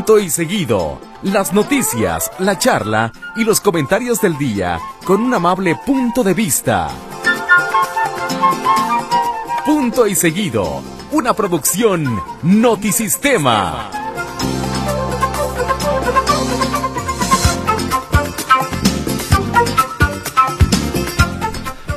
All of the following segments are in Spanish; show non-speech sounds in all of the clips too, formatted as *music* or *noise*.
Punto y seguido. Las noticias, la charla y los comentarios del día con un amable punto de vista. Punto y seguido. Una producción Notisistema.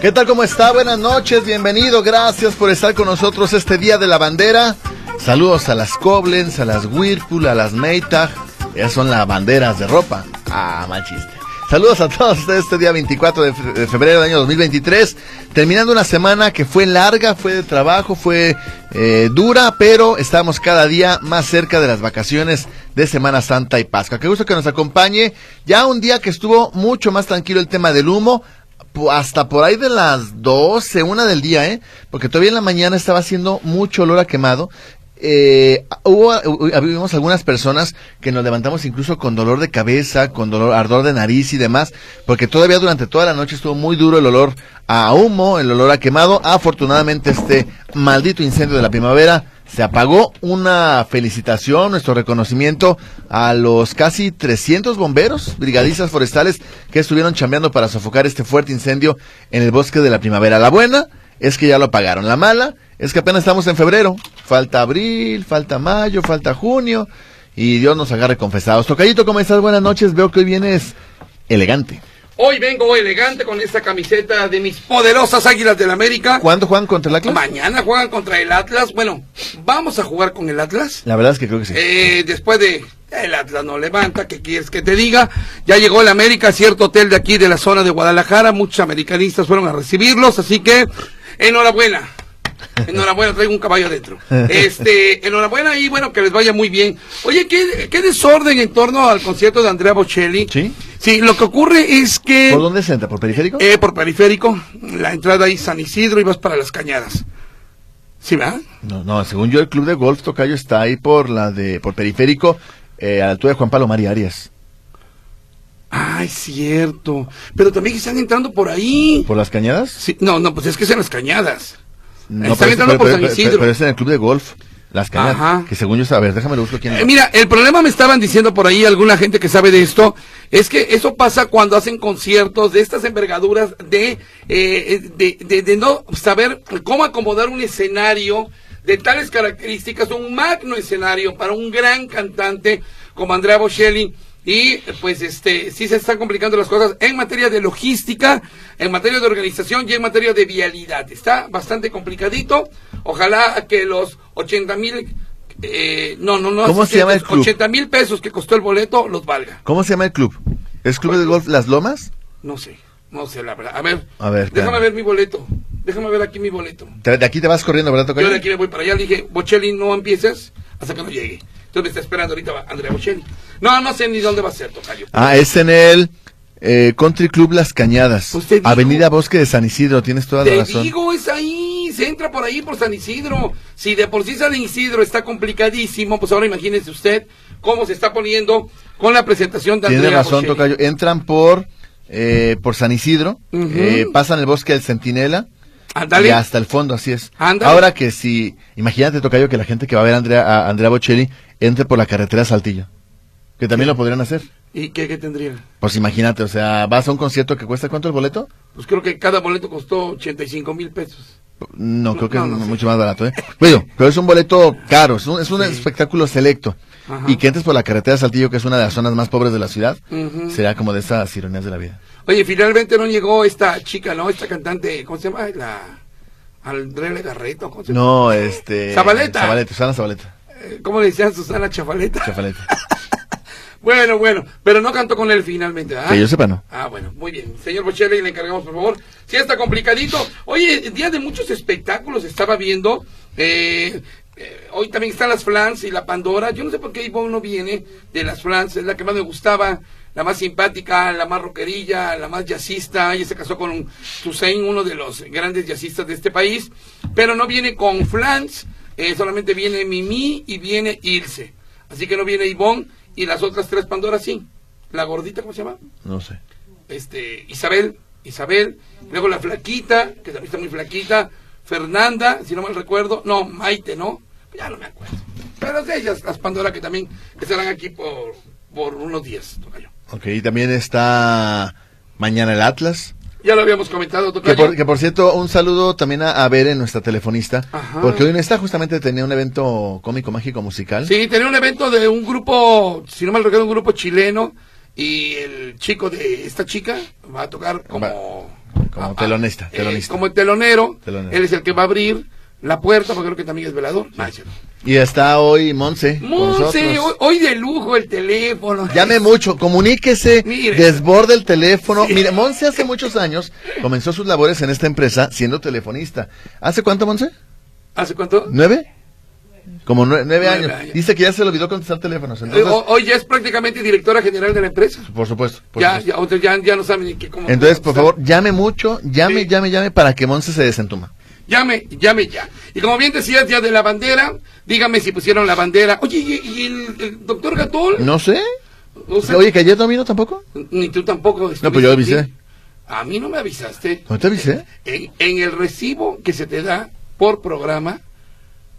¿Qué tal? ¿Cómo está? Buenas noches, bienvenido, gracias por estar con nosotros este Día de la Bandera. Saludos a las Koblenz, a las Whirlpool, a las Maytag. Ellas son las banderas de ropa. Ah, mal chiste. Saludos a todos ustedes este día 24 de febrero del año 2023. Terminando una semana que fue larga, fue de trabajo, fue eh, dura, pero estamos cada día más cerca de las vacaciones de Semana Santa y Pascua. Qué gusto que nos acompañe. Ya un día que estuvo mucho más tranquilo el tema del humo hasta por ahí de las 12, una del día, ¿eh? Porque todavía en la mañana estaba haciendo mucho olor a quemado. Eh, hubo, vimos algunas personas que nos levantamos incluso con dolor de cabeza, con dolor, ardor de nariz y demás, porque todavía durante toda la noche estuvo muy duro el olor a humo, el olor a quemado. Afortunadamente este maldito incendio de la primavera se apagó. Una felicitación, nuestro reconocimiento a los casi 300 bomberos, brigadistas forestales que estuvieron chambeando para sofocar este fuerte incendio en el bosque de la primavera. La buena es que ya lo apagaron. La mala es que apenas estamos en febrero. Falta abril, falta mayo, falta junio. Y Dios nos agarre confesados. Tocayito, ¿cómo estás? Buenas noches. Veo que hoy vienes elegante. Hoy vengo elegante con esta camiseta de mis poderosas Águilas del América. ¿Cuándo juegan contra el Atlas? Mañana juegan contra el Atlas. Bueno, vamos a jugar con el Atlas. La verdad es que creo que sí. Eh, después de el Atlas no levanta, ¿qué quieres que te diga? Ya llegó el América a cierto hotel de aquí de la zona de Guadalajara. Muchos americanistas fueron a recibirlos, así que enhorabuena. Enhorabuena, traigo un caballo adentro. Este, enhorabuena y bueno, que les vaya muy bien. Oye, ¿qué, qué desorden en torno al concierto de Andrea Bocelli. Sí. Sí, lo que ocurre es que... ¿Por dónde se entra? ¿Por periférico? Eh, por periférico. La entrada ahí San Isidro y vas para las cañadas. ¿Sí, va? No, no, según yo el club de golf Tocayo está ahí por la de, por periférico, eh, a la altura de Juan Palomar y Arias. Ah, es cierto. Pero también están entrando por ahí. ¿Por las cañadas? Sí, no, no, pues es que es en las cañadas. No, Están pero, entrando pero- por pero- San Isidro. pero es en el club de golf. Las cañadas. Ajá. Que según yo, ver, déjame busco quién Eh, mira, el problema me estaban diciendo por ahí alguna gente que sabe de esto, es que eso pasa cuando hacen conciertos de estas envergaduras de, eh, de, de, de no saber cómo acomodar un escenario de tales características, un magno escenario para un gran cantante como Andrea Bocelli. Y pues este sí se están complicando las cosas en materia de logística, en materia de organización y en materia de vialidad. Está bastante complicadito. Ojalá que los 80 mil eh, no, no, no. ¿Cómo se llama el club? 80 mil pesos que costó el boleto los valga. ¿Cómo se llama el club? ¿Es Club de Golf Las Lomas? No sé, no sé la verdad. A ver, A ver, déjame ver mi boleto. Déjame ver aquí mi boleto. De aquí te vas corriendo, ¿verdad, Tocayo? Yo de aquí me voy para allá. Le dije, Bocelli, no empieces hasta que no llegue. Entonces me está esperando ahorita Andrea Bocelli. No, no sé ni dónde va a ser, Tocayo. Ah, es en el eh, Country Club Las Cañadas. Pues te digo. Avenida Bosque de San Isidro, tienes toda la Te razón. digo, es ahí, se entra por ahí, por San Isidro. Si de por sí San Isidro está complicadísimo, pues ahora imagínese usted cómo se está poniendo con la presentación de Tiene Andrea razón, Bocelli. Tocayo. Entran por, eh, por San Isidro, eh, pasan el Bosque del Centinela. Y hasta el fondo, así es. Ándale. Ahora que si, imagínate, Tocayo, que la gente que va a ver a Andrea, a Andrea Bocelli entre por la carretera Saltillo. Que también lo podrían hacer. ¿Y qué, qué tendría? Pues imagínate, o sea, vas a un concierto que cuesta cuánto el boleto? Pues creo que cada boleto costó 85 mil pesos. No, creo que no, es sé. mucho más barato, ¿eh? Bueno, pero es un boleto caro, es un, es un espectáculo selecto. Ajá. Y que entres por la carretera Saltillo, que es una de las zonas más pobres de la ciudad, Ujú. será como de esas ironías de la vida. Oye, finalmente no llegó esta chica, ¿no? Esta cantante, ¿cómo se llama? La Andrea Legarreto, ¿cómo se llama? No, este... Zabaleta. Zabaleta, Susana Zabaleta. Eh, ¿Cómo le decían Susana Chafaleta? Chafaleta. *laughs* Bueno, bueno, pero no cantó con él finalmente, ¿ah? Que yo sepa, no. Ah, bueno, muy bien. Señor Bocelli, le encargamos, por favor. Sí, está complicadito. Oye, día de muchos espectáculos estaba viendo. Eh, eh, hoy también están las Flans y la Pandora. Yo no sé por qué Ivonne no viene de las Flans. Es la que más me gustaba, la más simpática, la más rockerilla, la más jazzista. Ella se casó con Toussaint, uno de los grandes jazzistas de este país. Pero no viene con Flans. eh, solamente viene Mimi y viene Ilse. Así que no viene Ivonne y las otras tres Pandoras sí. La gordita, ¿cómo se llama? No sé. este Isabel, Isabel, luego la flaquita, que también está muy flaquita, Fernanda, si no mal recuerdo, no, Maite, ¿no? Ya no me acuerdo. Pero de ellas, las Pandora que también estarán aquí por, por unos días, tocayo. Ok, y también está mañana el Atlas. Ya lo habíamos comentado, Que por, que por cierto, un saludo también a, a Bere, nuestra telefonista, Ajá. porque hoy no está, justamente tenía un evento cómico, mágico, musical. Sí, tenía un evento de un grupo, si no mal recuerdo, un grupo chileno. Y el chico de esta chica va a tocar como. Como ah, telonista, eh, telonista. como el telonero. Telonero. Él es el que va a abrir la puerta, porque creo que también es velador. Ah. Y está hoy Monse. Monse, hoy, hoy de lujo el teléfono. Llame mucho, comuníquese, Mire. desborde el teléfono. Mire, Monse hace muchos años comenzó sus labores en esta empresa siendo telefonista. ¿Hace cuánto, Monse? ¿Hace cuánto? ¿Nueve? Como nue- nueve, Nueve años. años. Dice que ya se le olvidó contestar teléfonos. Eh, Entonces, ho- hoy ya es prácticamente directora general de la empresa. por supuesto. por Ya, supuesto. ya, ya, ya no saben ni qué cómo. Entonces, por favor, llame mucho, llame, Sí. llame, llame para que Monse se desentuma. Llame, llame ya. Y como bien decías, día de la bandera, dígame si pusieron la bandera. Oye, ¿y, y el, el doctor Gatol? No sé. O sea, Oye, que ayer no vino tampoco. Ni tú tampoco. No, pues yo avisé. A mí no me avisaste. ¿No te avisé? En, en el recibo que se te da por programa,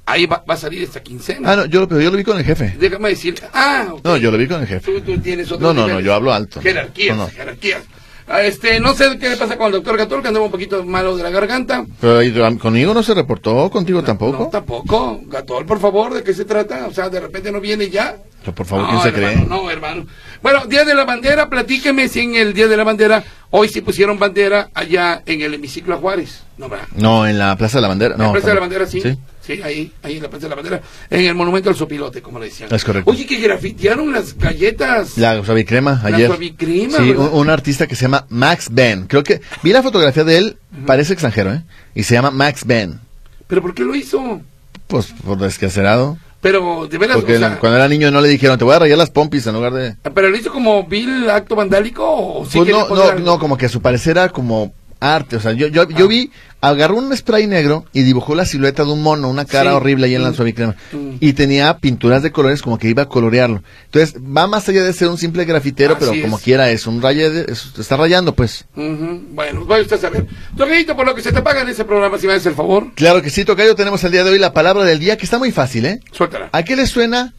ahí va, va a salir esta quincena. Ah, no, yo, lo- pero yo lo vi con el jefe. Déjame decir. Ah, ok. No, yo lo vi con el jefe. Tú, tú tienes otro No, no, nivel. no, yo hablo alto. Jerarquías, No, no. jerarquías. Ah, Este, no sé qué le pasa con el doctor Gatol, que andaba un poquito malo de la garganta. Pero conmigo no se reportó, contigo No, tampoco. tampoco. Gatol, por favor, ¿de qué se trata? O sea, de repente no viene ya. Pero, por favor, No, ¿quién se hermano, cree? No, hermano. Bueno, Día de la Bandera, platíqueme si en el Día de la Bandera, hoy sí pusieron bandera allá en el hemiciclo a Juárez. No, ¿verdad? No, en la Plaza de la Bandera. En No, la Plaza de la. Bandera, sí. Sí, ahí, ahí en la Plaza de la Bandera. En el Monumento al Sopilote, como le decían. Es correcto. Oye, que grafitearon las galletas. La suavicrema La ayer. suavicrema, Sí, un artista que se llama Max Ben. Creo que vi la fotografía de él, parece extranjero, ¿eh? Y se llama Max Ben. ¿Pero por qué lo hizo? Pues por descacerado. Pero, de veras, Porque o sea, cuando era niño no le dijeron, te voy a rayar las pompis en lugar de... ¿pero lo hizo como vil acto vandálico o sí Pues quería no, no, no, como que a su parecer era como arte. O sea, yo, yo, Ah. yo vi, agarró un spray negro y dibujó la silueta de un mono, una cara Sí. horrible ahí en la Mm. suavicrema. Mm. Y tenía pinturas de colores como que iba a colorearlo. Entonces, va más allá de ser un simple grafitero, Así pero como es. quiera es un raye, de- es- está rayando, pues. Ujú, Bueno, vaya usted a saber. Toquito, por lo que se te paga en ese programa, si me haces el favor, Claro que sí, Tocayo, tenemos el día de hoy la palabra del día, que está muy fácil, ¿eh? suéltala. ¿A qué le suena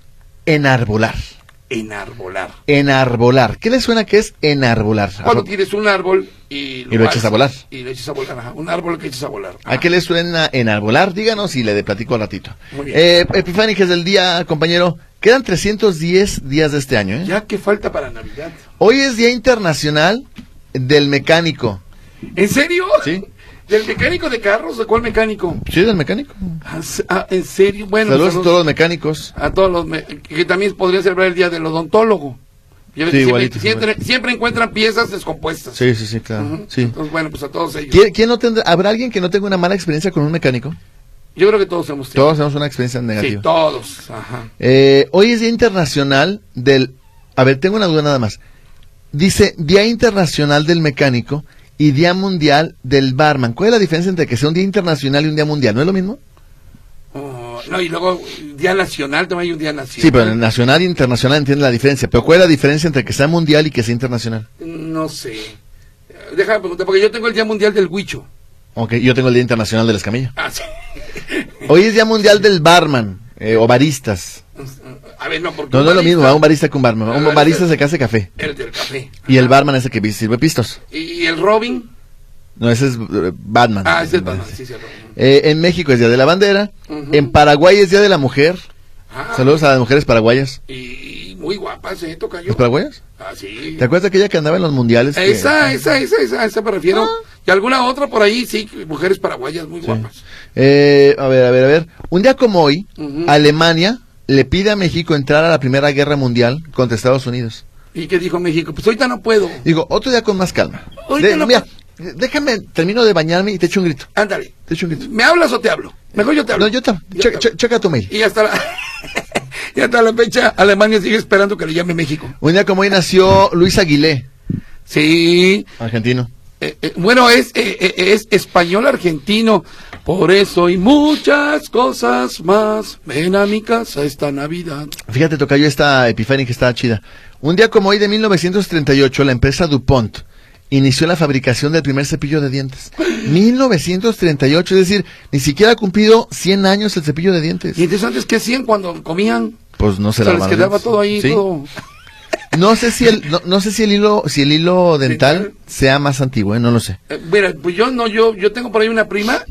enarbolar? Enarbolar. Enarbolar. ¿Qué le suena que es enarbolar? Cuando tienes un árbol y Y lo echas a volar. Y lo echas a volar, ajá. Un árbol que echas a volar. ¿A qué le suena enarbolar? Díganos y le platico al ratito. Muy bien. Eh, Epifánicas del día, compañero. Quedan 310 días de este año, ¿eh? Ya que falta para Navidad. Hoy es Día Internacional del Mecánico. ¿En serio? Sí. ¿Del mecánico de carros? ¿De cuál mecánico? ¿Sí, del mecánico? Ah, ah, ¿En serio? Bueno, Saludos a todos los mecánicos. a todos los me- que también podría celebrar el día del odontólogo. Sí, igualito, siempre, siempre, siempre encuentran piezas descompuestas. Sí, sí, sí, claro. Sí. Entonces, bueno, pues a todos ellos. ¿Quién, quién no tendrá, ¿Habrá alguien que no tenga una mala experiencia con un mecánico? Yo creo que todos hemos tenido. Todos tenemos una experiencia Sí, negativa. todos. Ajá. Eh, hoy es Día Internacional del... A ver, tengo una duda nada más. Dice Día Internacional del Mecánico y Día Mundial del Barman. ¿Cuál es la diferencia entre que sea un Día Internacional y un Día Mundial? ¿No es lo mismo? Oh, no, y luego Día Nacional, también hay un Día Nacional. Sí, pero nacional e internacional entiende la diferencia. Pero ¿cuál es la diferencia entre que sea mundial y que sea internacional? No sé. Déjame preguntar, porque yo tengo el Día Mundial del Huicho. Ok, yo tengo el Día Internacional de la Escamilla. Ah, sí. Hoy es Día Mundial del Barman eh, o baristas. A ver, no, porque. No, no es lo mismo, un barista que un barman. Ah, Un barista- barista es el que hace café. El del café. Y el barman es el que sirve pistos. ¿Y el Robin? No, ese es eh, Batman. Ah, ese es Batman, sí, sí, el Robin. Eh, en México es Día de la Bandera. En Paraguay es Día de la Mujer. Ah, Saludos a las mujeres paraguayas. Y muy guapas, ¿eh? Toca yo. ¿Los paraguayas? Ah, sí. ¿Te acuerdas de aquella que andaba en los mundiales? que- Esa, esa, esa, esa, esa me refiero. Y alguna otra por ahí, sí, mujeres paraguayas muy Sí. guapas. Eh, a ver, a ver, a ver. Un día como hoy. Alemania le pide a México entrar a la Primera Guerra Mundial contra Estados Unidos. ¿Y qué dijo México? Pues ahorita no puedo. Digo, otro día con más calma. Ahorita De- no mira, déjame, termino de bañarme y te echo un grito. Ándale. Te echo un grito. ¿Me hablas o te hablo? Mejor yo te hablo. No, yo te... Yo Checa, te- che- checa tu mail. Y hasta la, *laughs* y hasta la fecha, Alemania sigue esperando que le llame México. Un día como hoy nació Luis Aguilé, Sí. argentino. Eh, eh, bueno, es, eh, eh, es español argentino. Por eso y muchas cosas más. Ven a mi casa esta Navidad. Fíjate, toca yo esta Epiphany que está chida. Un día como hoy de 1938, la empresa DuPont inició la fabricación del primer cepillo de dientes. *laughs* 1938, es decir, ni siquiera ha cumplido 100 años el cepillo de dientes. ¿Y entonces antes qué hacían cuando comían? Pues no se Se les lavaban los quedaba todo ahí, Sí. todo. No sé si el no, no sé si el hilo si el hilo dental sea más antiguo, ¿eh? no lo sé. Eh, mira, pues yo no, yo, yo tengo por ahí una prima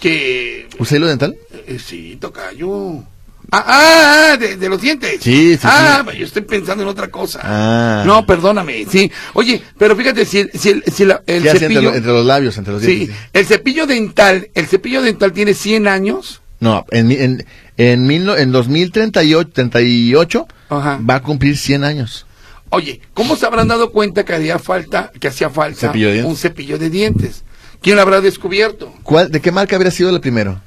que ¿Usa hilo dental? Eh, sí, toca yo. Ah, ah, ah, de, de los dientes. Sí, sí, Ah, sí. yo estoy pensando en otra cosa. Ah. No, perdóname, sí. Oye, pero fíjate, si, el- si, el, si la- el ¿Qué hace entre, cepillo... lo- entre los labios, entre los dientes? sí. el cepillo dental, el cepillo dental tiene 100 años. No, en en en, mil no- en 2038 38, Ajá. va a cumplir 100 años. Oye, ¿cómo se habrán dado cuenta que hacía falta, que hacía falta Cepillo un cepillo de dientes? ¿Quién lo habrá descubierto? ¿Cuál, ¿De qué marca habría sido el primero?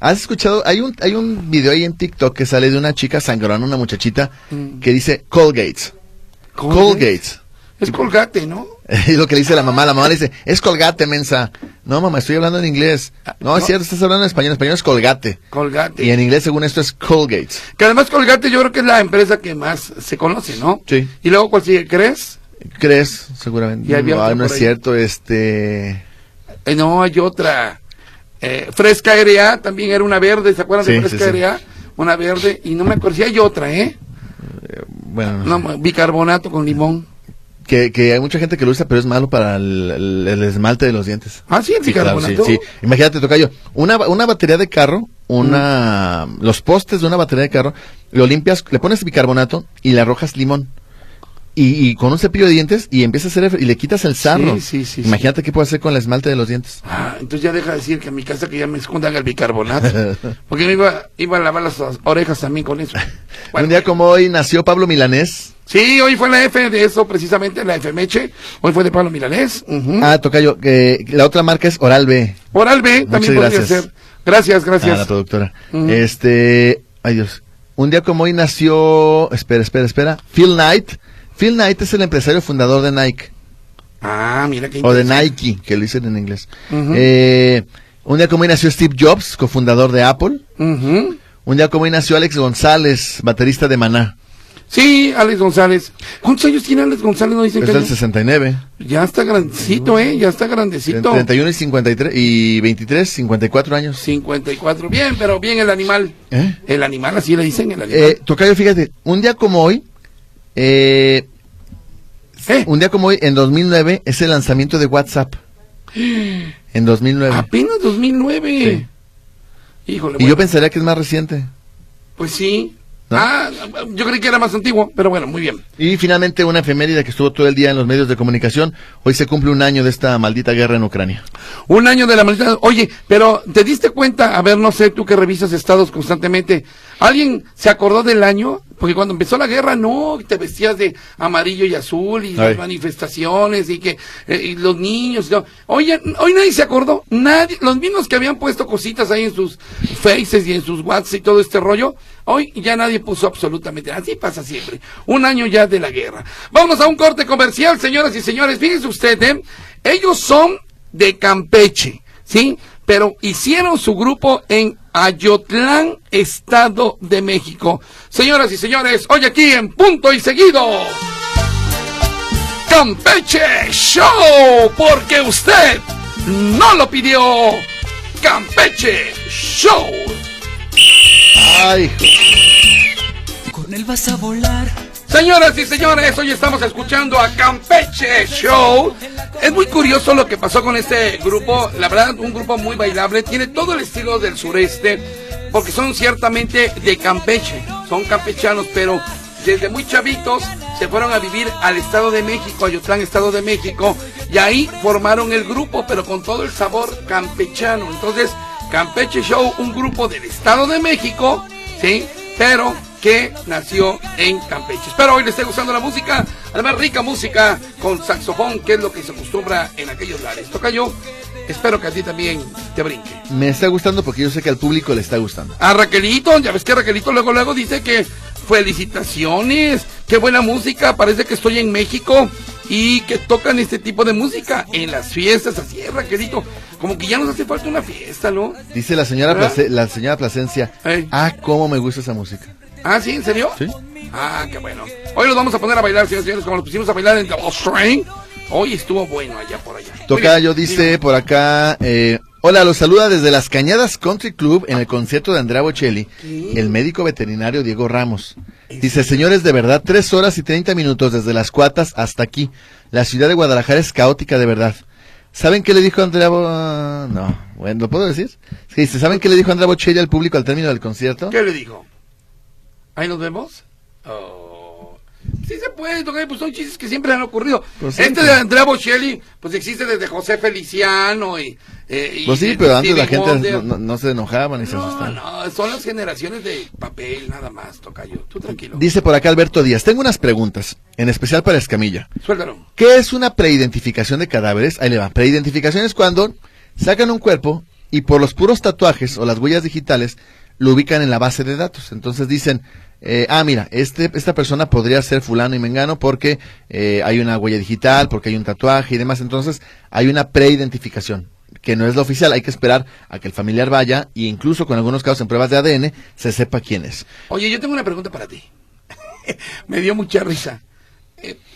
¿Has escuchado? Hay un, hay un video ahí en TikTok que sale de una chica sangrona, una muchachita, Mm. que dice Colgate. Colgate. Es colgate, ¿no? *laughs* Es lo que le dice la mamá. La mamá le dice, es colgate, mensa. No, mamá, estoy hablando en inglés. No, es cierto, estás hablando en español. En español es colgate. Colgate. Y en inglés, según esto, es Colgate. Que además Colgate yo creo que es la empresa que más se conoce, ¿no? Sí. Y luego, ¿cuál sigue? ¿Crees? ¿Crees? Seguramente. Y no, no es ahí. cierto, este... Eh, no, hay otra. Eh, Fresca RA también era una verde, ¿se acuerdan de Fresca sí, sí. RA? Una verde, y no me acuerdo si hay otra, ¿eh? Bueno, No, bicarbonato con limón. Que, que hay mucha gente que lo usa, pero es malo para el, el- el esmalte de los dientes. Ah, sí, el Sí, claro, sí, bicarbonato. sí. Imagínate, Tocayo, una, una batería de carro, una, Mm. los postes de una batería de carro, lo limpias, le pones bicarbonato y le arrojas limón. Y, y con un cepillo de dientes y empieza a hacer, y le quitas el sarro. Sí, sí, sí, Imagínate qué puede hacer con el esmalte de los dientes. Ah, entonces ya deja de decir que en mi casa que ya me escondan el bicarbonato. *laughs* Porque me iba, iba a lavar las orejas también con eso. Bueno, *laughs* un día como hoy nació Pablo Milanés. Sí, hoy fue la F de eso, precisamente, la F Meche. Hoy fue de Pablo Milanés. Ah, Tocayo, que la otra marca es Oral B. Oral B también podría gracias. ser. Gracias, Ah, la gracias. productora. Este, ay Dios. Un día como hoy nació, espera, espera, espera, Phil Knight. Phil Knight es el empresario fundador de Nike, Ah, mira qué o de. Nike, que lo dicen en inglés. Eh, un día como hoy nació Steve Jobs, cofundador de Apple. Un día como hoy nació Alex González, baterista de Maná. Sí, Alex González. ¿Cuántos años tiene Alex González? No dicen Es que años? 69. Ya está grandecito, ¿eh? Ya está grandecito. 31 y 53 y 23, 54 años. 54. Bien, pero bien el animal. ¿Eh? El animal, así le dicen, el animal. Eh, Tocayo, fíjate, un día como hoy, eh, ¿Eh? un día como hoy, en 2009, es el lanzamiento de WhatsApp. En 2009. Apenas 2009. Híjole, Y bueno, yo pensaría que es más reciente. pues sí. Ah, yo creí que era más antiguo, pero bueno, muy bien. Y finalmente una efeméride que estuvo todo el día en los medios de comunicación. Hoy se cumple un año de esta maldita guerra en Ucrania. Un año de la maldita. Oye, pero ¿te diste cuenta? A ver, no sé, tú que revisas estados constantemente. ¿Alguien se acordó del año? Porque cuando empezó la guerra, no, te vestías de amarillo y azul y Ay. las manifestaciones y que eh, y los niños. Oye, hoy nadie se acordó. Nadie, los mismos que habían puesto cositas ahí en sus faces y en sus WhatsApp y todo este rollo, hoy ya nadie puso absolutamente nada. Así pasa siempre. Un año ya de la guerra. Vamos a un corte comercial, señoras y señores. Fíjense ustedes, ¿eh? ellos son de Campeche, ¿sí? Pero hicieron su grupo en Ayotlán, Estado de México. Señoras y señores, hoy aquí en Punto y Seguido. Campeche Show, porque usted no lo pidió. Campeche Show. Ay, Con él vas a volar. Señoras y señores, hoy estamos escuchando a Campeche Show. Es muy curioso lo que pasó con este grupo. La verdad, un grupo muy bailable. Tiene todo el estilo del sureste. Porque son ciertamente de Campeche. Son campechanos, pero desde muy chavitos se fueron a vivir al Estado de México, a Yutlán, Estado de México. Y ahí formaron el grupo, pero con todo el sabor campechano. Entonces, Campeche Show, un grupo del Estado de México, ¿sí? Pero que nació en Campeche. Espero hoy les esté gustando la música, además rica música con saxofón, que es lo que se acostumbra en aquellos lares. Toca yo, espero que a ti también te brinque. me está gustando porque yo sé que al público le está gustando. A Raquelito, ya ves que Raquelito luego luego dice que felicitaciones, qué buena música, parece que estoy en México y que tocan este tipo de música en las fiestas, así es Raquelito, como que ya nos hace falta una fiesta, ¿no? Dice la señora, la señora Plasencia, ah, cómo me gusta esa música. Ah, ¿sí? ¿En serio? Sí. Ah, qué bueno. Hoy los vamos a poner a bailar, señores señores, como los pusimos a bailar en The Train. Hoy estuvo bueno allá por allá. Tocayo dice por acá, eh, hola, los saluda desde las Cañadas Country Club en el concierto de Andrea Bocelli, el médico veterinario Diego Ramos. Dice, señores, de verdad, tres horas y treinta minutos desde las cuatas hasta aquí. La ciudad de Guadalajara es caótica de verdad. ¿Saben qué le dijo Andrea Bo... No, bueno, ¿lo puedo decir? Sí, dice, ¿saben qué le dijo Andrea Bocelli al público al término del concierto? ¿Qué le dijo? ¿Ahí nos vemos? Oh. Sí se puede, tocar, pues son chistes que siempre han ocurrido. Pues este de Andrea Bocelli, pues existe desde José Feliciano y... eh, y Pues sí, pero antes la gente no, no- no se enojaba ni se No, asustaba. no, son las generaciones de papel, nada más, Tocayo. Tú tranquilo. Dice por acá Alberto Díaz, tengo unas preguntas, en especial para Escamilla. Suéltalo. ¿Qué es una preidentificación de cadáveres? Ahí le va. Preidentificación es cuando sacan un cuerpo y por los puros tatuajes o las huellas digitales lo ubican en la base de datos. Entonces dicen, eh, ah, mira, este, esta persona podría ser fulano y mengano porque eh, hay una huella digital, porque hay un tatuaje y demás. Entonces hay una preidentificación que no es la oficial. Hay que esperar a que el familiar vaya e incluso con algunos casos en pruebas de ADN se sepa quién es. Oye, yo tengo una pregunta para ti. *laughs* Me dio mucha risa.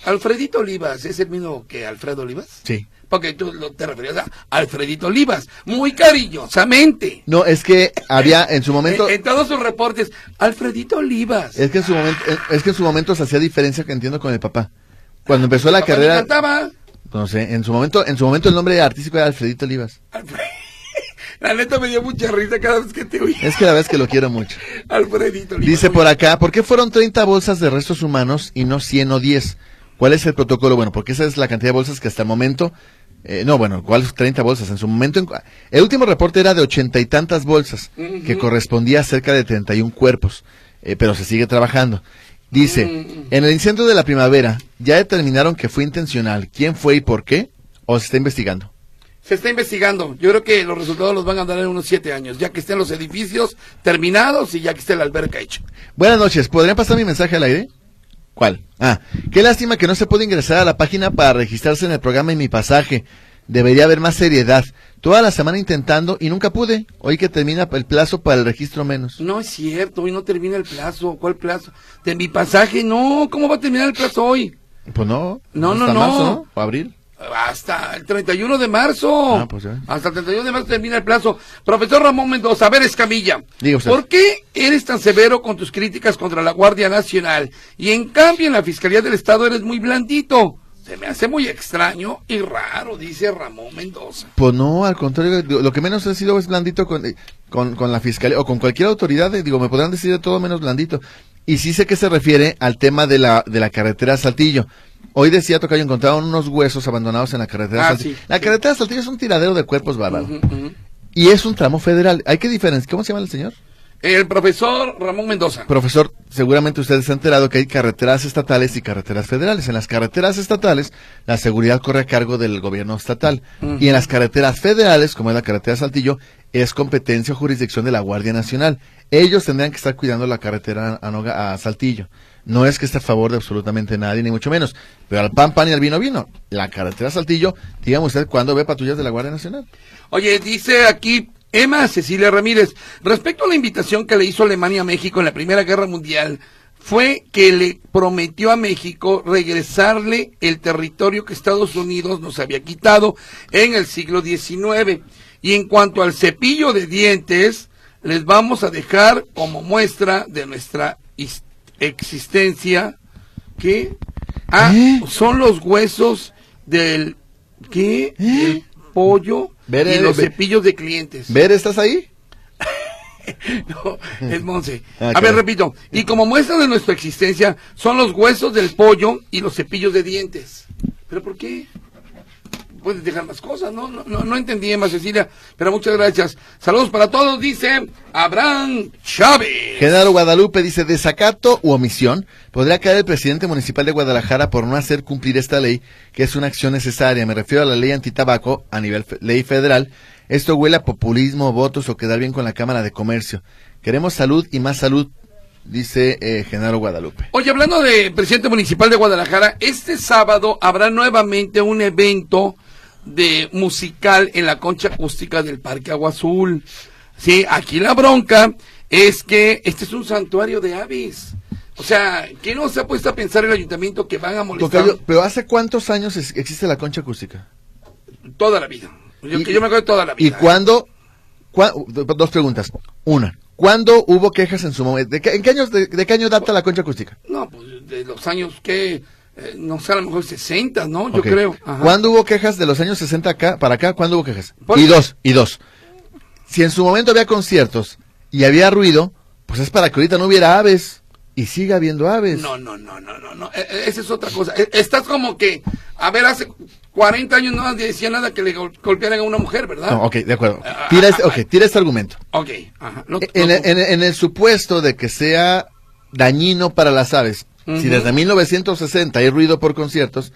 Eh, ¿Alfredito Olivas es el mismo que Alfredo Olivas? Sí. Porque tú lo- te referías a Alfredito Olivas, muy cariñosamente. No, es que había en su momento... En, en todos sus reportes, Alfredito Olivas. Es que en su momento, es que en su momento se hacía diferencia que entiendo con el papá. Cuando empezó la carrera, encantaba. no sé, en su momento, en su momento el nombre artístico era Alfredito Olivas. Alfred- *laughs* La neta me dio mucha risa cada vez que te oí. Es que la vez que lo quiero mucho. Alfredito Olivas. Dice por acá, ¿por qué fueron 30 bolsas de restos humanos y no 100 o 10? ¿Cuál es el protocolo? Bueno, porque esa es la cantidad de bolsas que hasta el momento, eh, no, bueno, ¿cuáles 30 bolsas? En su momento, en- el último reporte era de ochenta y tantas bolsas, que correspondía a cerca de 31 cuerpos, eh, pero se sigue trabajando. Dice, en el incendio de la primavera, ¿ya determinaron que fue intencional? ¿Quién fue y por qué? ¿O se está investigando? Se está investigando. Yo creo que los resultados los van a dar en unos siete años, ya que estén los edificios terminados y ya que esté la alberca hecha. Buenas noches, ¿podrían pasar mi mensaje al aire? ¿Cuál? Ah, qué lástima que no se puede ingresar a la página para registrarse en el programa y mi pasaje. Debería haber más seriedad. Toda la semana intentando y nunca pude. Hoy que termina el plazo para el registro menos. No es cierto, hoy no termina el plazo. ¿Cuál plazo? De mi pasaje, no. ¿Cómo va a terminar el plazo hoy? Pues no. No, no, hasta no. marzo, ¿O abril? Hasta el 31 de marzo. Ah, pues ya. Hasta el 31 de marzo termina el plazo. Profesor Ramón Mendoza, a ver, Escamilla. ¿Por qué eres tan severo con tus críticas contra la Guardia Nacional? Y en cambio en la Fiscalía del Estado eres muy blandito. Se me hace muy extraño y raro, dice Ramón Mendoza. Pues no, al contrario, lo que menos he sido es blandito con, eh, con, con la fiscalía o con cualquier autoridad, eh, digo, me podrán decir de todo menos blandito. Y sí sé que se refiere al tema de la, de la carretera Saltillo. Hoy decía Tocayo, encontraron unos huesos abandonados en la carretera Ah, Saltillo. sí, la sí. carretera Saltillo es un tiradero de cuerpos ujú. Y es un tramo federal. Hay que diferenciar. ¿Cómo se llama el señor? El profesor Ramón Mendoza. Profesor, seguramente usted se ha enterado que hay carreteras estatales y carreteras federales. En las carreteras estatales, la seguridad corre a cargo del gobierno estatal. Y en las carreteras federales, como es la carretera Saltillo, es competencia o jurisdicción de la Guardia Nacional. Ellos tendrían que estar cuidando la carretera a, Noga- a Saltillo. No es que esté a favor de absolutamente nadie, ni mucho menos. Pero al pan, pan y al vino, vino. La carretera Saltillo, dígame usted, ¿cuándo ve patrullas de la Guardia Nacional? Oye, dice aquí Emma Cecilia Ramírez, respecto a la invitación que le hizo Alemania a México en la Primera Guerra Mundial, fue que le prometió a México regresarle el territorio que Estados Unidos nos había quitado en el siglo XIX. Y en cuanto al cepillo de dientes, les vamos a dejar como muestra de nuestra his- existencia que ah, ¿Eh? son los huesos del ¿qué? Del pollo Ver, y eh, los cepillos de clientes. ¿Ver, estás ahí? *laughs* No, es Monse. Ah, a ver, repito. Y como muestra de nuestra existencia son los huesos del pollo y los cepillos de dientes. ¿Pero por qué? Puedes dejar más cosas, ¿no? No, no, no entendí, Emma Cecilia, pero muchas gracias. Saludos para todos, dice Abraham Chávez. Genaro Guadalupe dice, desacato u omisión, podría caer el presidente municipal de Guadalajara por no hacer cumplir esta ley, que es una acción necesaria. Me refiero a la ley antitabaco a nivel fe- ley federal. Esto huele a populismo, votos o quedar bien con la Cámara de Comercio. Queremos salud y más salud, dice eh, Genaro Guadalupe. Oye, hablando de presidente municipal de Guadalajara, este sábado habrá nuevamente un evento de musical en la concha acústica del Parque Agua Azul. Sí, aquí la bronca es que este es un santuario de aves. O sea, ¿qué no se ha puesto a pensar el ayuntamiento que van a molestar Tocayo, pero ¿hace cuántos años es- existe la concha acústica? toda la vida? Yo, Y- que yo me acuerdo toda la vida. ¿Y cuándo? cua- dos preguntas. Una, ¿cuándo hubo quejas en su momento? ¿De qué, ¿En qué años, de, de qué año data la concha acústica? No, pues de los años que, eh, no sé, a lo mejor 60, ¿no? Yo creo. Ajá. ¿Cuándo hubo quejas de los años 60 acá, para acá? ¿Cuándo hubo quejas? Por- Y dos, y dos. Si en su momento había conciertos y había ruido, pues es para que ahorita no hubiera aves y siga habiendo aves. No, no, no, no, no, no. Eh, eh, esa es otra cosa. Eh, Estás como que, a ver, hace 40 años no decía nada que le gol- golpearan a una mujer, ¿verdad? No, ok, de acuerdo. Ah, Tira ah, este, ah, ok, tira este argumento. Ok, ajá. No- En, no- el- en en el supuesto de que sea dañino para las aves, si desde 1960 hay ruido por conciertos,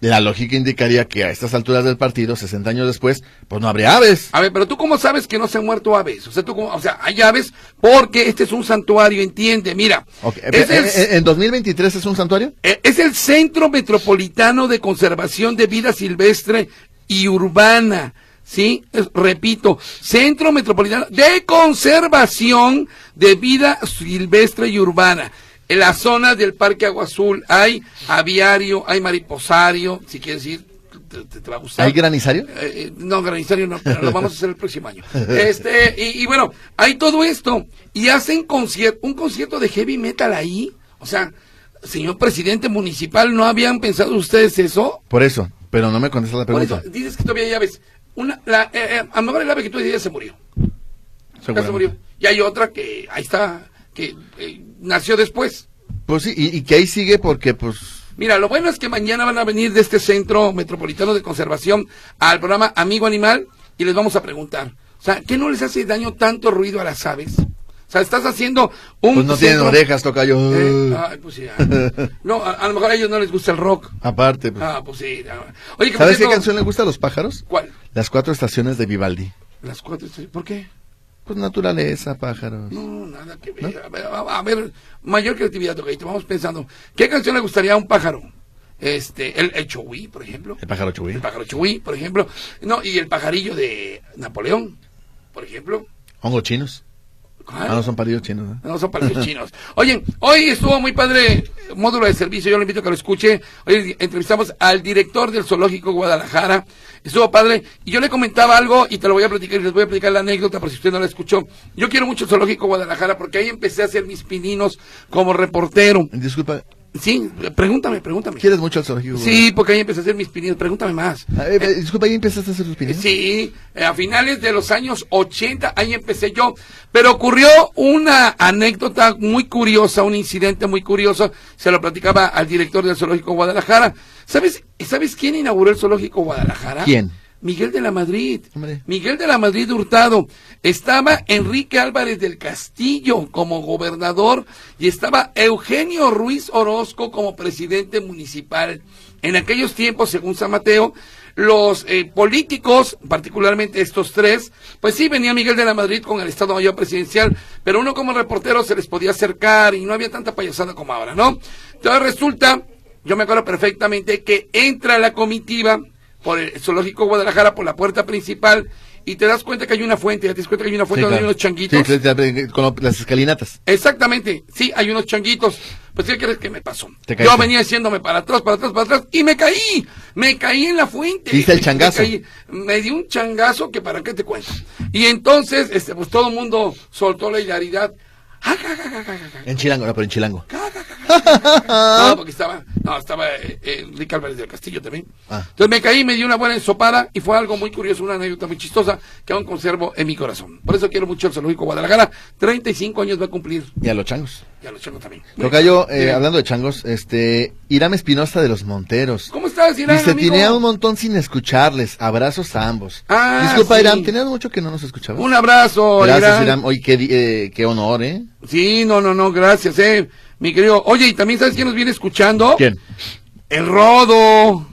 la lógica indicaría que a estas alturas del partido, 60 años después, pues no habría aves. A ver, pero tú cómo sabes que no se han muerto aves? O sea, tú cómo- o sea, hay aves porque este es un santuario, entiende, mira. Ok, es, el, ¿en, en- en 2023 es un santuario? eh, es el Centro Metropolitano de Conservación de Vida Silvestre y Urbana. Sí, Es- repito, Centro Metropolitano de Conservación de Vida Silvestre y Urbana. En la zona del Parque Agua Azul hay aviario, hay mariposario, si quieres ir, te, te- te va a gustar. ¿Hay granizario? Eh, eh, no, granizario no, pero lo vamos a *laughs* hacer el próximo año. Este, y, y bueno, hay todo esto. Y hacen concierto, un concierto de heavy metal ahí. O sea, señor presidente municipal, ¿no habían pensado ustedes eso? Por eso, pero no me contestas la Por pregunta. eso, dices que todavía hay aves. Una, la, eh, eh, a lo mejor el ave que tú decías se murió. Ya se murió. Y hay otra que, ahí está, que eh, nació después. Pues sí, y, y que ahí sigue porque, pues, Mira, lo bueno es que mañana van a venir de este Centro Metropolitano de Conservación al programa Amigo Animal y les vamos a preguntar. O sea, ¿qué no les hace daño tanto ruido a las aves? O sea, estás haciendo un... pues no tienen orejas, tocayo. Eh, ay, pues sí. *laughs* No, a, a lo mejor a ellos no les gusta el rock. Aparte, pues. Ah, pues sí. Oye, ¿Sabes qué canción le gusta a los pájaros? ¿Cuál? Las cuatro estaciones de Vivaldi. Las cuatro. ¿Por qué? Pues naturaleza, pájaros. No, nada que ver. A ver, a- a ver, mayor creatividad. Vamos pensando. ¿Qué canción le gustaría a un pájaro? Este, el, el chogüí, por ejemplo. El pájaro chubí. El pájaro chugüí, por ejemplo. No, y el pajarillo de Napoleón, por ejemplo. Hongos chinos. Ah, no son parillos chinos, ¿no? No son pajarillos chinos. Oye, hoy estuvo muy padre módulo de servicio, yo le invito a que lo escuche. Hoy entrevistamos al director del Zoológico Guadalajara. Estuvo padre. Y yo le comentaba algo y te lo voy a platicar y les voy a platicar la anécdota por si usted no la escuchó. Yo quiero mucho el Zoológico Guadalajara porque ahí empecé a hacer mis pininos como reportero. Disculpa, Sí, pregúntame, pregúntame. ¿quieres mucho al zoológico? Sí, porque ahí empecé a hacer mis pininos. Pregúntame más. Ah, eh, eh, disculpa, ¿ahí empezaste a hacer tus pininos? Sí, eh, a finales de los años 80, ahí empecé yo. Pero ocurrió una anécdota muy curiosa, un incidente muy curioso. Se lo platicaba al director del Zoológico Guadalajara. ¿Sabes, ¿sabes quién inauguró el Zoológico Guadalajara? ¿Quién? Miguel de la Madrid. Hombre. Miguel de la Madrid Hurtado. Estaba Enrique Álvarez del Castillo como gobernador y estaba Eugenio Ruiz Orozco como presidente municipal. En aquellos tiempos, según San Mateo, los eh, políticos, particularmente estos tres, pues sí venía Miguel de la Madrid con el Estado Mayor Presidencial, pero uno como reportero se les podía acercar y no había tanta payasada como ahora, ¿no? Entonces resulta, yo me acuerdo perfectamente que entra la comitiva por el Zoológico Guadalajara por la puerta principal y te das cuenta que hay una fuente, ya te das cuenta que hay una fuente Sí, donde claro. hay unos changuitos. Sí, sí, con las escalinatas. Exactamente, sí, hay unos changuitos. Pues, ¿qué crees que me pasó? Yo venía haciéndome para atrás, para atrás, para atrás, y me caí. Me caí en la fuente. ¿Diste el changazo? Me, caí. Me di un changazo que para qué te cuento. Y entonces, este, pues todo el mundo soltó la hilaridad. En chilango, no, pero en chilango. *laughs* No, porque estaba, no, estaba eh, eh, Enrique Álvarez del Castillo también. Ah. Entonces me caí, me di una buena ensopada y fue algo muy curioso, una anécdota muy chistosa que aún conservo en mi corazón. Por eso quiero mucho el Zoológico Guadalajara. 35 años va a cumplir. Y a los changos. Ya lo tengo también. Tocayo, eh, hablando de changos, este, Irán Espinosa de los Monteros. ¿Cómo estás, Irán, Dice, amigo? tenía un montón sin escucharles. Abrazos a ambos. Ah, Disculpa, sí. Irán, tenías mucho que no nos escuchabas. Un abrazo, Gracias, Irán. Irán. Oye, qué, eh, qué honor, ¿eh? Sí, no, no, no, gracias, eh. Mi querido. Oye, ¿y también sabes quién nos viene escuchando? ¿Quién? El Rodo.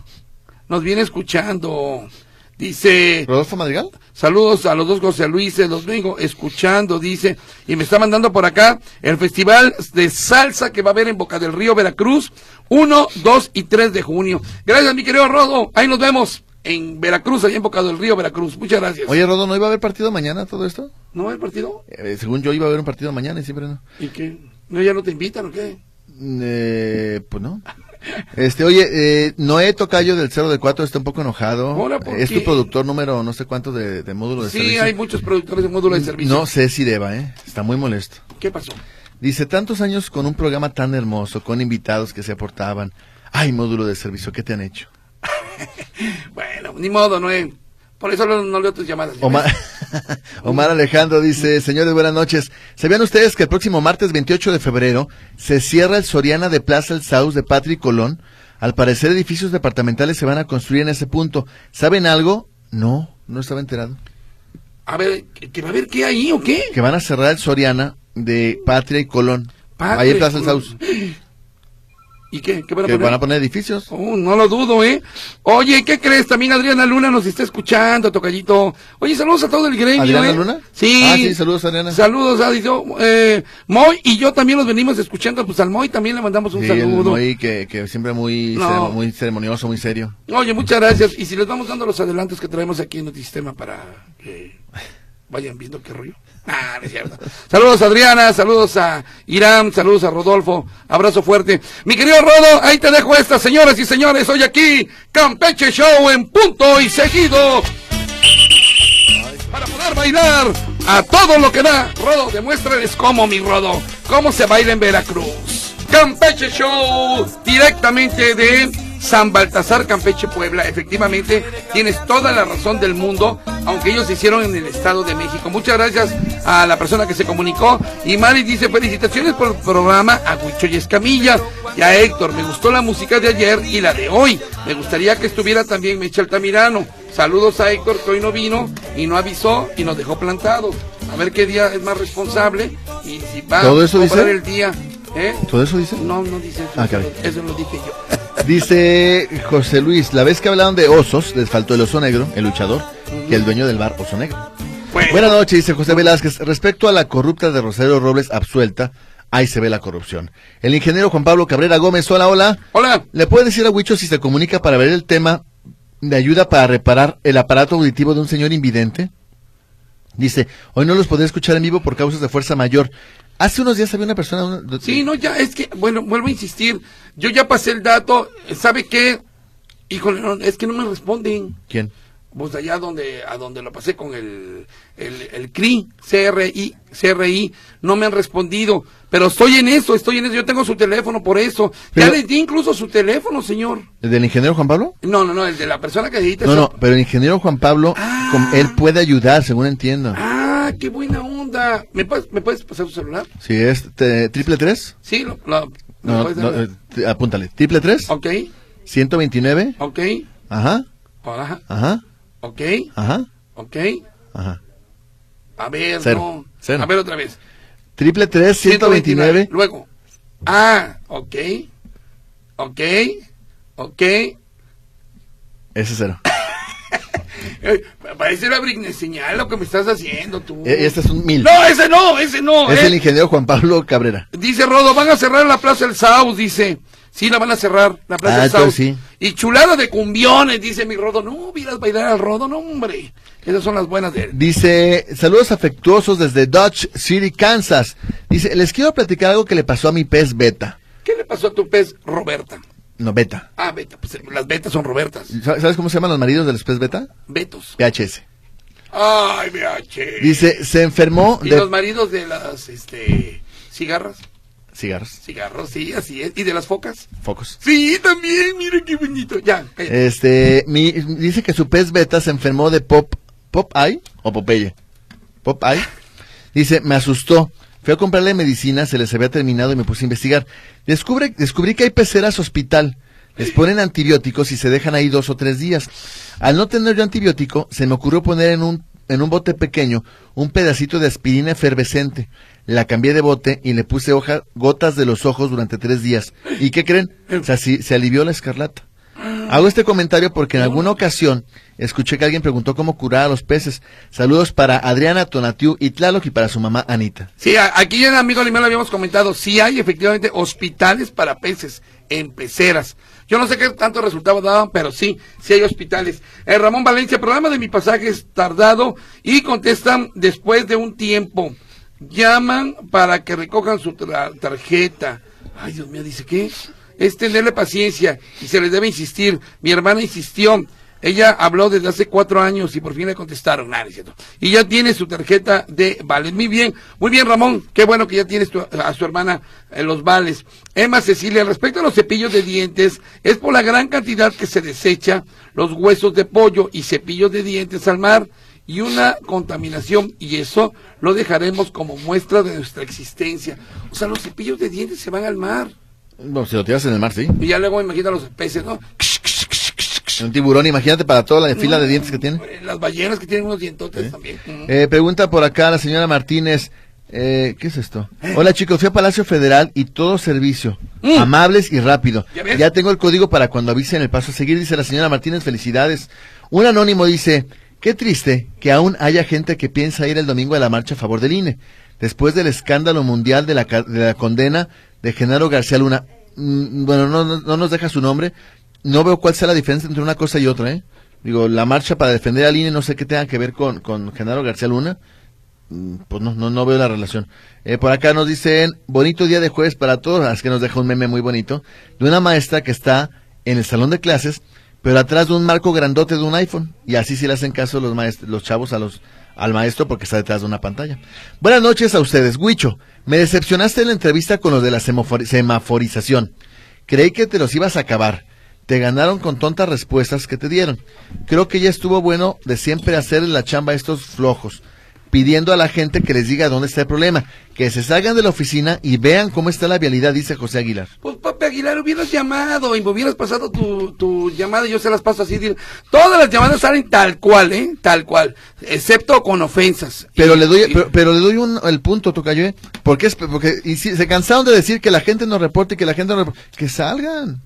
Nos viene escuchando. Dice, ¿Rodolfo Madrigal? saludos a los dos José Luises, los vengo escuchando, dice, y me está mandando por acá el festival de salsa que va a haber en Boca del Río, Veracruz, 1, 2 y 3 de junio. Gracias, mi querido Rodo. Ahí nos vemos en Veracruz, allá en Boca del Río, Veracruz. Muchas gracias. Oye, Rodo, ¿no iba a haber partido mañana todo esto? ¿No va el partido? Eh, según yo iba a haber un partido mañana y siempre no. ¿Y qué? ¿No, ya no te invitan o qué? Eh, pues no. Este, oye, eh, Noé Tocayo del Cerro de Cuatro está un poco enojado. ¿por es tu productor número no sé cuánto de, de módulo de Sí, servicio. hay muchos productores de módulo de servicio. No sé si deba, ¿eh? Está muy molesto. ¿Qué pasó? Dice, tantos años con un programa tan hermoso, con invitados que se aportaban. Ay, módulo de servicio, ¿qué te han hecho? *laughs* Bueno, ni modo, no eh. Por eso no, no leo tus llamadas. Omar, *laughs* Omar Alejandro dice, señores, buenas noches. ¿Sabían ustedes que el próximo martes 28 de febrero se cierra el Soriana de Plaza El Saus de Patrick Colón? Al parecer edificios departamentales se van a construir en ese punto. ¿Saben algo? No, no estaba enterado. A ver, ¿que, va a ver qué ahí o qué? Que van a cerrar el Soriana de Patria y Colón. Patria ahí en Plaza El. Saus. *laughs* ¿Y qué? ¿Qué van a Que poner? van a poner edificios. Oh, no lo dudo, ¿eh? Oye, ¿qué crees? También Adriana Luna nos está escuchando, tocallito. Oye, saludos a todo el gremio, ¿Adriana ¿eh? Luna? Sí. Ah, sí, saludos, Adriana. Saludos, Adi. Yo, eh, Moy y yo también los venimos escuchando, pues al Moy también le mandamos un Sí, saludo. Moy que, que siempre muy, No. muy ceremonioso, muy serio. Oye, muchas gracias. Y si les vamos dando los adelantos que traemos aquí en el sistema para que vayan viendo qué rollo. *laughs* Ah, no es cierto. Saludos a Adriana, saludos a Irán, saludos a Rodolfo, abrazo fuerte. Mi querido Rodo, ahí te dejo esta, señoras y señores, hoy aquí, Campeche Show en punto y seguido. Para poder bailar a todo lo que da. Rodo, demuéstrales cómo, mi Rodo, cómo se baila en Veracruz. Campeche Show, directamente de San Baltasar, Campeche, Puebla. Efectivamente, tienes toda la razón del mundo, aunque ellos se hicieron en el Estado de México. Muchas gracias a la persona que se comunicó. Y Mari dice, felicitaciones por el programa a Huicho y Escamilla. Y a Héctor, me gustó la música de ayer y la de hoy. Me gustaría que estuviera también Mecha Altamirano. Saludos a Héctor, que hoy no vino y no avisó y nos dejó plantados. A ver qué día es más responsable y si va ¿Todo eso a dice? el día. ¿eh? ¿Todo eso dice? No, no dice eso. Ah, eso lo dije yo. Dice José Luis, la vez que hablaron de osos, les faltó el oso negro, el luchador, que el dueño del bar Oso Negro. Bueno, Buenas noches, dice José Velázquez. Respecto a la corrupta de Rosario Robles absuelta, ahí se ve la corrupción. El ingeniero Juan Pablo Cabrera Gómez, hola, hola. Hola. ¿Le puede decir a Huicho si se comunica para ver el tema de ayuda para reparar el aparato auditivo de un señor invidente? Dice, hoy no los podré escuchar en vivo por causas de fuerza mayor. Hace unos días había una persona... una- Sí, no, ya, es que, bueno, vuelvo a insistir. Yo ya pasé el dato. ¿Sabe qué? Híjole, no, es que no me responden. ¿Quién? Pues allá donde, a donde lo pasé con el, el, el CRI, CRI, CRI, no me han respondido. Pero estoy en eso, estoy en eso. Yo tengo su teléfono por eso. Pero- Ya les di incluso su teléfono, señor. ¿El del ingeniero Juan Pablo? No, no, no, el de la persona que edita No, eso. no, pero el ingeniero Juan Pablo, Ah. él puede ayudar, según entiendo. Ah, qué buena onda. ¿Me puedes, ¿me puedes pasar tu celular? Si es te- triple tres, Sí, lo, lo- ¿me no, puedes no, dar? eh, apúntale, triple tres, Ok, 129, ok, ajá, ajá, ajá, ok, ajá, ok. ajá. A ver, Cero, no. cero. A ver otra vez. Triple tres, 129, Luego. Ah, ok. Ok. Ok. ese es cero. *laughs* Eh, parece la Britney señal lo que me estás haciendo tú. E- Este es un mil. No, ese no, ese no. Es eh. el ingeniero Juan Pablo Cabrera. Dice Rodo, van a cerrar la Plaza del Saus, dice. Sí, la van a cerrar, la Plaza Ah, del entonces sí. Y chulada de cumbiones, dice mi Rodo. No, miras bailar al Rodo, no, hombre. Esas son las buenas de él. Dice, saludos afectuosos desde Dodge City, Kansas. Dice, les quiero platicar algo que le pasó a mi pez Beta. ¿Qué le pasó a tu pez, Roberta? No, Beta. Ah, Beta, pues las betas son Robertas. ¿Sabes cómo se llaman los maridos de los pez Beta? Betos. PHS. Ay, VH. Dice, se enfermó ¿Y de... los maridos de las, este, cigarras? Cigarros, Cigarros, sí, así es. ¿Y de las focas? focos. Sí, también, mira qué bonito. Ya, cállate. Este, mi- dice que su pez beta se enfermó de pop, pop eye o Popeye. Pop eye. Dice, me asustó. Fui a comprarle medicina, se les había terminado y me puse a investigar. Descubre, descubrí que hay peceras hospital. Les ponen antibióticos y se dejan ahí dos o tres días. Al no tener yo antibiótico, se me ocurrió poner en un, en un bote pequeño un pedacito de aspirina efervescente. La cambié de bote y le puse hoja, gotas de los ojos durante tres días. ¿Y qué creen? O se alivió la escarlata. Hago este comentario porque en alguna ocasión escuché que alguien preguntó cómo curar a los peces. Saludos para Adriana, Tonatiu y Tlaloc y para su mamá Anita. Sí, aquí en Amigo lo habíamos comentado. Sí hay efectivamente hospitales para peces en peceras. Yo no sé qué tanto resultado daban, pero sí, sí hay hospitales. Eh, Ramón Valencia, programa de mi pasaje es tardado y contestan después de un tiempo. Llaman para que recojan su tarjeta. Ay, Dios mío, dice, ¿qué? Es tenerle paciencia y se les debe insistir. Mi hermana insistió. Ella habló desde hace cuatro años y por fin le contestaron. Nada, es cierto. Y ya tiene su tarjeta de vales. Muy bien, muy bien, Ramón. Qué bueno que ya tienes tu- a su hermana los vales. Emma Cecilia, respecto a los cepillos de dientes, es por la gran cantidad que se desecha los huesos de pollo y cepillos de dientes al mar y una contaminación y eso lo dejaremos como muestra de nuestra existencia. O sea, los cepillos de dientes se van al mar. Bueno, si lo tiras en el mar, sí. Y ya luego imagina los peces, ¿no? Un tiburón, imagínate para toda la fila de dientes que tiene. Eh, Las ballenas que tienen unos dientotes también. Eh, pregunta por acá la señora Martínez. Eh, ¿Qué es esto? Hola chicos, fui a Palacio Federal y todo servicio. Mm. Amables y rápido. ¿Ya? Ya tengo el código para cuando avisen el paso a seguir, dice la señora Martínez. Felicidades. Un anónimo dice, qué triste que aún haya gente que piensa ir el domingo a la marcha a favor del INE. Después del escándalo mundial de la, de la condena de Genaro García Luna. Mm, bueno, no, no, no nos deja su nombre. No veo cuál sea la diferencia entre una cosa y otra, ¿eh? Digo, la marcha para defender al INE no sé qué tenga que ver con, con Genaro García Luna. Mm, Pues no, no, no veo la relación. Eh, por acá nos dicen, bonito día de jueves para todos. Es que nos deja un meme muy bonito. De una maestra que está en el salón de clases, pero atrás de un marco grandote de un iPhone. Y así sí le hacen caso los maestros, los chavos a los, al maestro porque está detrás de una pantalla. Buenas noches a ustedes. Huicho, me decepcionaste en la entrevista con los de la semafor- semaforización. Creí que te los ibas a acabar. Te ganaron con tontas respuestas que te dieron. Creo que ya estuvo bueno de siempre hacerle la chamba estos flojos, pidiendo a la gente que les diga dónde está el problema, que se salgan de la oficina y vean cómo está la vialidad, dice José Aguilar. Pues Papi Aguilar, hubieras llamado y me hubieras pasado tu, tu llamada y yo se las paso así. Todas las llamadas salen tal cual, ¿eh? Tal cual. Excepto con ofensas. Pero Y- le doy, y- pero, pero le doy un, el punto, Tocayo, ¿eh? porque es, porque y si, se cansaron de decir que la gente no reporte y que la gente no reporte, que salgan.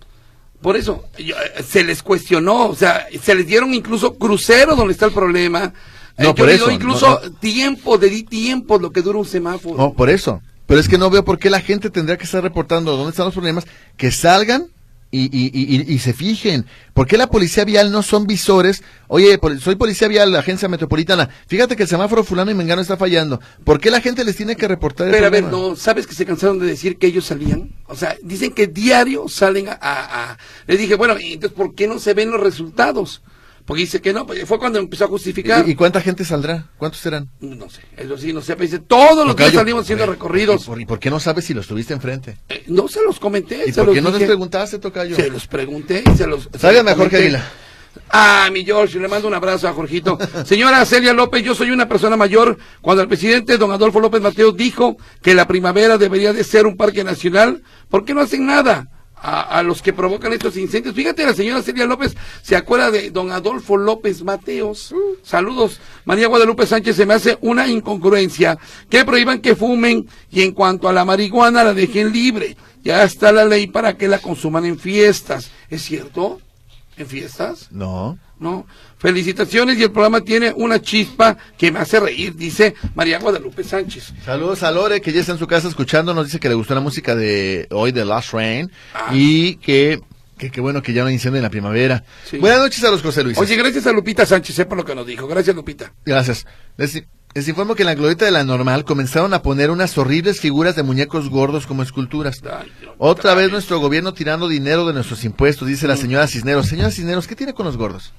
Por eso, yo, eh, se les cuestionó, o sea, se les dieron incluso cruceros donde está el problema. Eh, No, yo por eso, incluso no, tiempo, le di tiempo lo que dura un semáforo. No, por eso. Pero es que no veo por qué la gente tendría que estar reportando dónde están los problemas, que salgan y, y, y, se fijen. ¿Por qué la policía vial no son visores? Oye, soy policía vial, la agencia metropolitana. Fíjate que el semáforo fulano y mengano está fallando. ¿Por qué la gente les tiene que reportar el Pero a ver, no, ¿sabes que se cansaron de decir que ellos salían? O sea, dicen que diario salen a... a- a- Les dije, bueno, ¿y entonces por qué no se ven los resultados? Porque dice que no, pues fue cuando empezó a justificar. ¿Y, y cuánta gente saldrá? ¿Cuántos serán? No sé, eso sí, no sé, pero dice, todos los días salimos haciendo ver, recorridos. ¿Y por, y por qué no sabes si lo estuviste enfrente? Eh, no se los comenté, ¿Y se por los qué no les preguntaste, Tocayo? Se los pregunté y se los... los que comenté. Águila. Ah, mi George, le mando un abrazo a Jorgito. *laughs* Señora Celia López, yo soy una persona mayor. Cuando el presidente don Adolfo López Mateos dijo que la primavera debería de ser un parque nacional, ¿por qué no hacen nada? A, a los que provocan estos incendios. Fíjate, la señora Celia López se acuerda de don Adolfo López Mateos. Saludos. María Guadalupe Sánchez se me hace una incongruencia. Que prohíban que fumen y en cuanto a la marihuana la dejen libre. Ya está la ley para que la consuman en fiestas. ¿Es cierto? ¿En fiestas? No. No. Felicitaciones y el programa tiene una chispa que me hace reír, dice María Guadalupe Sánchez. Saludos a Lore, que ya está en su casa escuchando. Nos dice que le gustó la música de hoy, de Last Rain. Ah. Y que, que, que bueno que ya no hay incendio en la primavera. Sí. Buenas noches a los José Luis. Oye, gracias a Lupita Sánchez, sepa lo que nos dijo. Gracias, Lupita. Gracias. Les, les informo que en la glorieta de la normal comenzaron a poner unas horribles figuras de muñecos gordos como esculturas. Otra vez nuestro gobierno tirando dinero de nuestros impuestos, dice Mm. la señora Cisneros. Señora Cisneros, ¿qué tiene con los gordos?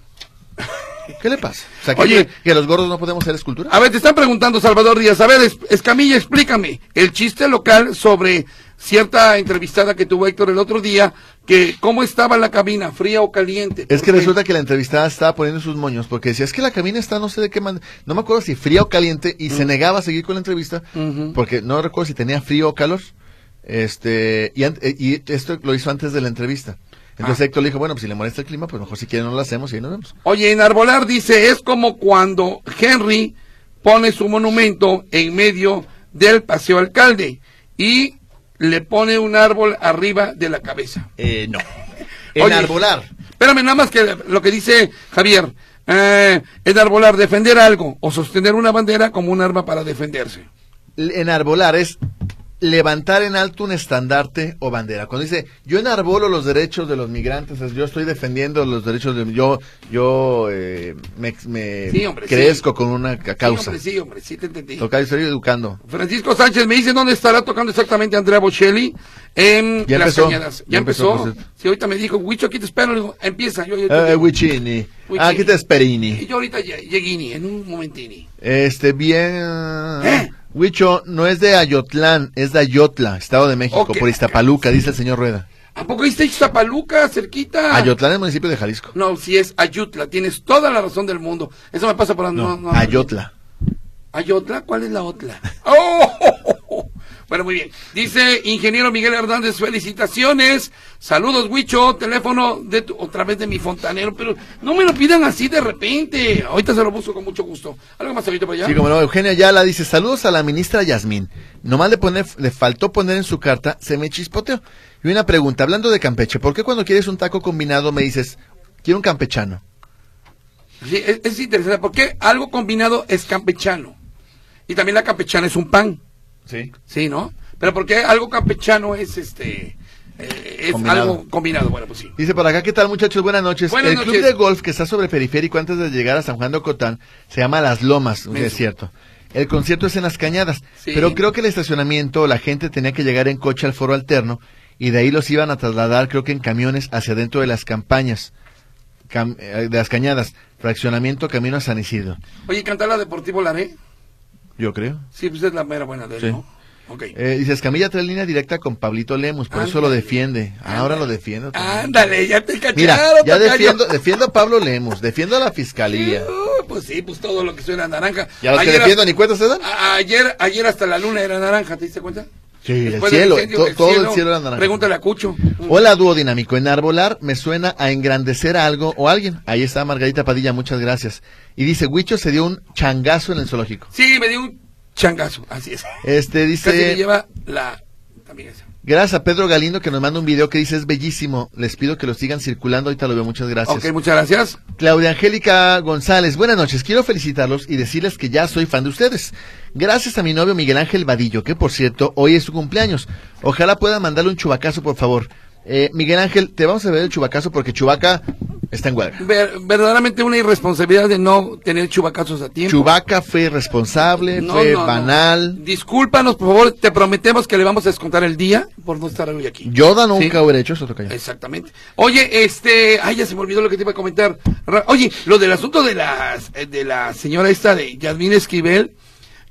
¿Qué le pasa? O sea, ¿qué Oye. ¿que los gordos no podemos hacer escultura? A ver, te están preguntando, Salvador Díaz. A ver, Es- Escamilla, explícame. El chiste local sobre cierta entrevistada que tuvo Héctor el otro día, que cómo estaba la cabina, fría o caliente. Es que resulta que la entrevistada estaba poniendo sus moños porque decía, es que la cabina está no sé de qué manera, no me acuerdo si fría o caliente y se negaba a seguir con la entrevista porque no recuerdo si tenía frío o calor. Este, y, eh, y esto lo hizo antes de la entrevista. Entonces Ah. Héctor le dijo, bueno, pues si le molesta el clima, pues mejor si quiere no lo hacemos y ahí nos vemos. Oye, en Arbolar dice, es como cuando Henry pone su monumento en medio del paseo alcalde y le pone un árbol arriba de la cabeza. Eh, no. *laughs* Oye. Enarbolar. Espérame, nada más que lo que dice Javier. Eh, enarbolar, defender algo o sostener una bandera como un arma para defenderse. Enarbolar es levantar en alto un estandarte o bandera. Cuando dice, yo enarbolo los derechos de los migrantes, es, yo estoy defendiendo los derechos de... Yo, yo eh, me, me Sí, hombre, crezco sí. con una ca- causa. Sí, hombre, sí, hombre, sí te entendí. Tocayo, estoy educando. Francisco Sánchez me dice dónde estará tocando exactamente Andrea Bocelli en Ya Las empezó, Cañadas. Ya, ya empezó, empezó. Sí, ahorita me dijo, Huicho, aquí te espero. Le digo, empieza. Yo, yo, yo- Eh, Wichini. Wichini. Aquí te y esperini. yo ahorita lle- lleguini, en un momentini. Este, bien... ¿Eh? Huicho, no es de Ayotlán, es de Ayotla, Estado de México, Ok. por Iztapaluca, dice el señor Rueda. ¿A poco viste Zapaluca, cerquita? Ayotlán es municipio de Jalisco. No, si es Ayutla, tienes toda la razón del mundo. Eso me pasa por... No, no, no, Ayotla. ¿Ayotla? ¿Cuál es la otra? *laughs* ¡Oh! Bueno, muy bien. Dice ingeniero Miguel Hernández, felicitaciones. Saludos, Huicho. Teléfono de tu- otra vez de mi fontanero, pero no me lo pidan así de repente. Ahorita se lo busco con mucho gusto. ¿Algo más ahorita para allá? Sí, como no, Eugenia Yala dice, saludos a la ministra Yasmín. Nomás le, pone, le faltó poner en su carta, se me chispoteó. Y una pregunta, hablando de Campeche, ¿por qué cuando quieres un taco combinado me dices, quiero un campechano? Sí, es, es interesante porque algo combinado es campechano. Y también la campechana es un pan. Sí. Sí, ¿no? Pero porque algo campechano es este... eh, es Combinado. algo combinado. Bueno, pues sí. Dice por acá, ¿qué tal muchachos? Buenas noches. Buenas el club de golf que está sobre periférico antes de llegar a San Juan de Ocotán se llama Las Lomas, Menso. es cierto. El concierto es en Las Cañadas, Sí. pero creo que el estacionamiento la gente tenía que llegar en coche al foro alterno y de ahí los iban a trasladar creo que en camiones hacia dentro de las campañas, cam- eh, de las Cañadas, fraccionamiento camino a San Isidro, Oye, ¿cantar la Deportivo Laré? Yo creo. Sí, pues es la mera buena de él, Sí. ¿no? Ok. Eh, dice Escamilla trae línea directa con Pablito Lemus, por eso lo Ándale. defiende. Ahora lo defiendo. también. Ándale, ya te cacharon. Mira, ya defiendo, defiendo a Pablo Lemus, defiendo a la fiscalía. Uh, pues sí, pues todo lo que suena naranja. ¿Ya los que defiendo ni cuenta se dan? a- ayer, ayer hasta la luna era naranja, ¿te diste cuenta? Sí, el Después cielo, incendio, to- todo el cielo era naranja. Pregúntale a Cucho. Hola, dúo dinámico. Enarbolar me suena a engrandecer a algo o a alguien. Ahí está Margarita Padilla, muchas gracias. Y dice, Huicho se dio un changazo en el zoológico. Sí, me dio un changazo, así es. Este Casi me dice, lleva la... También gracias a Pedro Galindo que nos manda un video que dice es bellísimo. Les pido que lo sigan circulando, ahorita lo veo, muchas gracias. Ok, muchas gracias. Claudia Angélica González, buenas noches. Quiero felicitarlos y decirles que ya soy fan de ustedes. Gracias a mi novio Miguel Ángel Vadillo, que por cierto, hoy es su cumpleaños. Ojalá puedan mandarle un chubacazo, por favor. Eh, Miguel Ángel, te vamos a ver el chubacazo porque Chubaca está en huelga. Ver- verdaderamente una irresponsabilidad de no tener chubacazos a tiempo. Chubaca fue irresponsable, No, fue no, no. banal. Discúlpanos, por favor, te prometemos que le vamos a descontar el día por no estar hoy aquí. Yoda nunca Sí. hubiera hecho eso, tocayo. Exactamente. Oye, este, ay, ya se me olvidó lo que te iba a comentar. Oye, lo del asunto de la, de la señora esta de Yasmín Esquivel,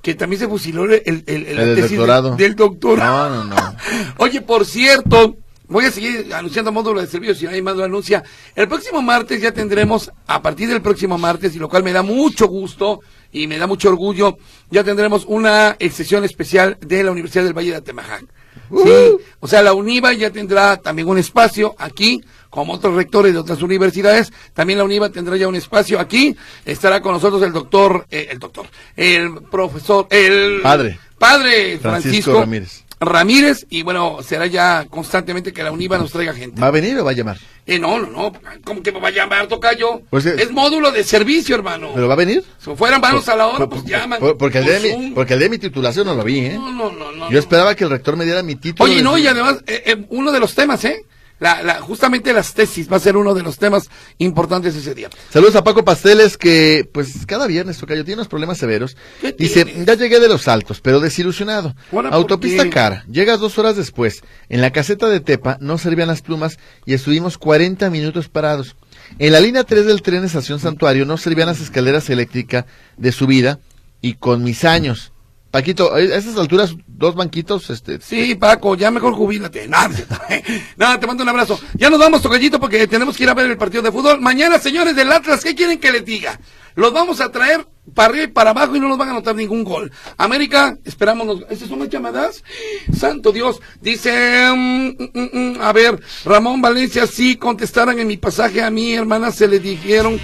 que también se fusiló el, el, el- doctorado. del doctorado. No, no, no. *laughs* Oye, por cierto, voy a seguir anunciando módulo de servicio, si nadie más lo anuncia. El próximo martes ya tendremos, a partir del próximo martes, y lo cual me da mucho gusto y me da mucho orgullo, ya tendremos una sesión especial de la Universidad del Valle de Atemajac. Sí, o sea, la UNIVA ya tendrá también un espacio aquí, como otros rectores de otras universidades, también la UNIVA tendrá ya un espacio aquí, estará con nosotros el doctor, eh, el doctor, el profesor, el Padre. padre Francisco Francisco, Ramírez. Ramírez, y bueno, será ya constantemente que la UNIVA nos traiga gente. ¿Va a venir o va a llamar? Eh, no, no, no, ¿cómo que me va a llamar, Tocayo? Pues, es módulo de servicio, hermano. ¿Pero va a venir? Si fueran manos a la hora, Por- pues por- llaman. por- porque, el de mi, porque el de mi titulación no lo vi, ¿eh? No, no, no, no. Yo esperaba que el rector me diera mi título. Oye, no, y además, eh, eh, uno de los temas, ¿eh? La, la, justamente las tesis va a ser uno de los temas importantes ese día. Saludos a Paco Pasteles que, pues, cada viernes, Tocayo, tiene unos problemas severos. ¿Qué Dice, tienes? ya llegué de los altos, pero desilusionado. Ahora, ¿por Autopista cara, llegas dos horas después. En la caseta de Tepa no servían las plumas y estuvimos 40 minutos parados. En la línea 3 del tren Estación Santuario no servían las escaleras eléctricas de subida y con mis años. Paquito, a esas alturas, dos banquitos, este... Sí, Paco, ya mejor jubílate. *laughs* Nada. Nada, te mando un abrazo. Ya nos vamos, Tocayito, porque tenemos que ir a ver el partido de fútbol. Mañana, señores del Atlas, ¿qué quieren que les diga? Los vamos a traer para arriba y para abajo y no nos van a anotar ningún gol. América, esperamos. ¿Esas son las llamadas? Santo Dios. Dice, mm, mm, mm, a ver, Ramón Valencia, sí contestaran en mi pasaje a mi hermana, se le dijeron,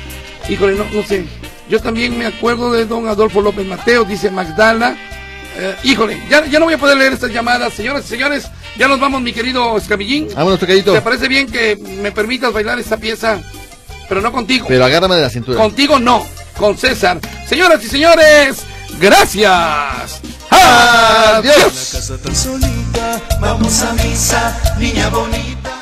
híjole, no, no sé. Yo también me acuerdo de don Adolfo López Mateo, dice Magdala. Eh, híjole, ya, ya no voy a poder leer estas llamadas, señoras y señores. Ya nos vamos, mi querido Escamillín. Vámonos, Tocayito. ¿Te parece bien que me permitas bailar esta pieza? Pero no contigo. Pero agárrame de la cintura. Contigo no, con César. Señoras y señores, gracias. Adiós. casa tan solita, vamos a misa, niña bonita.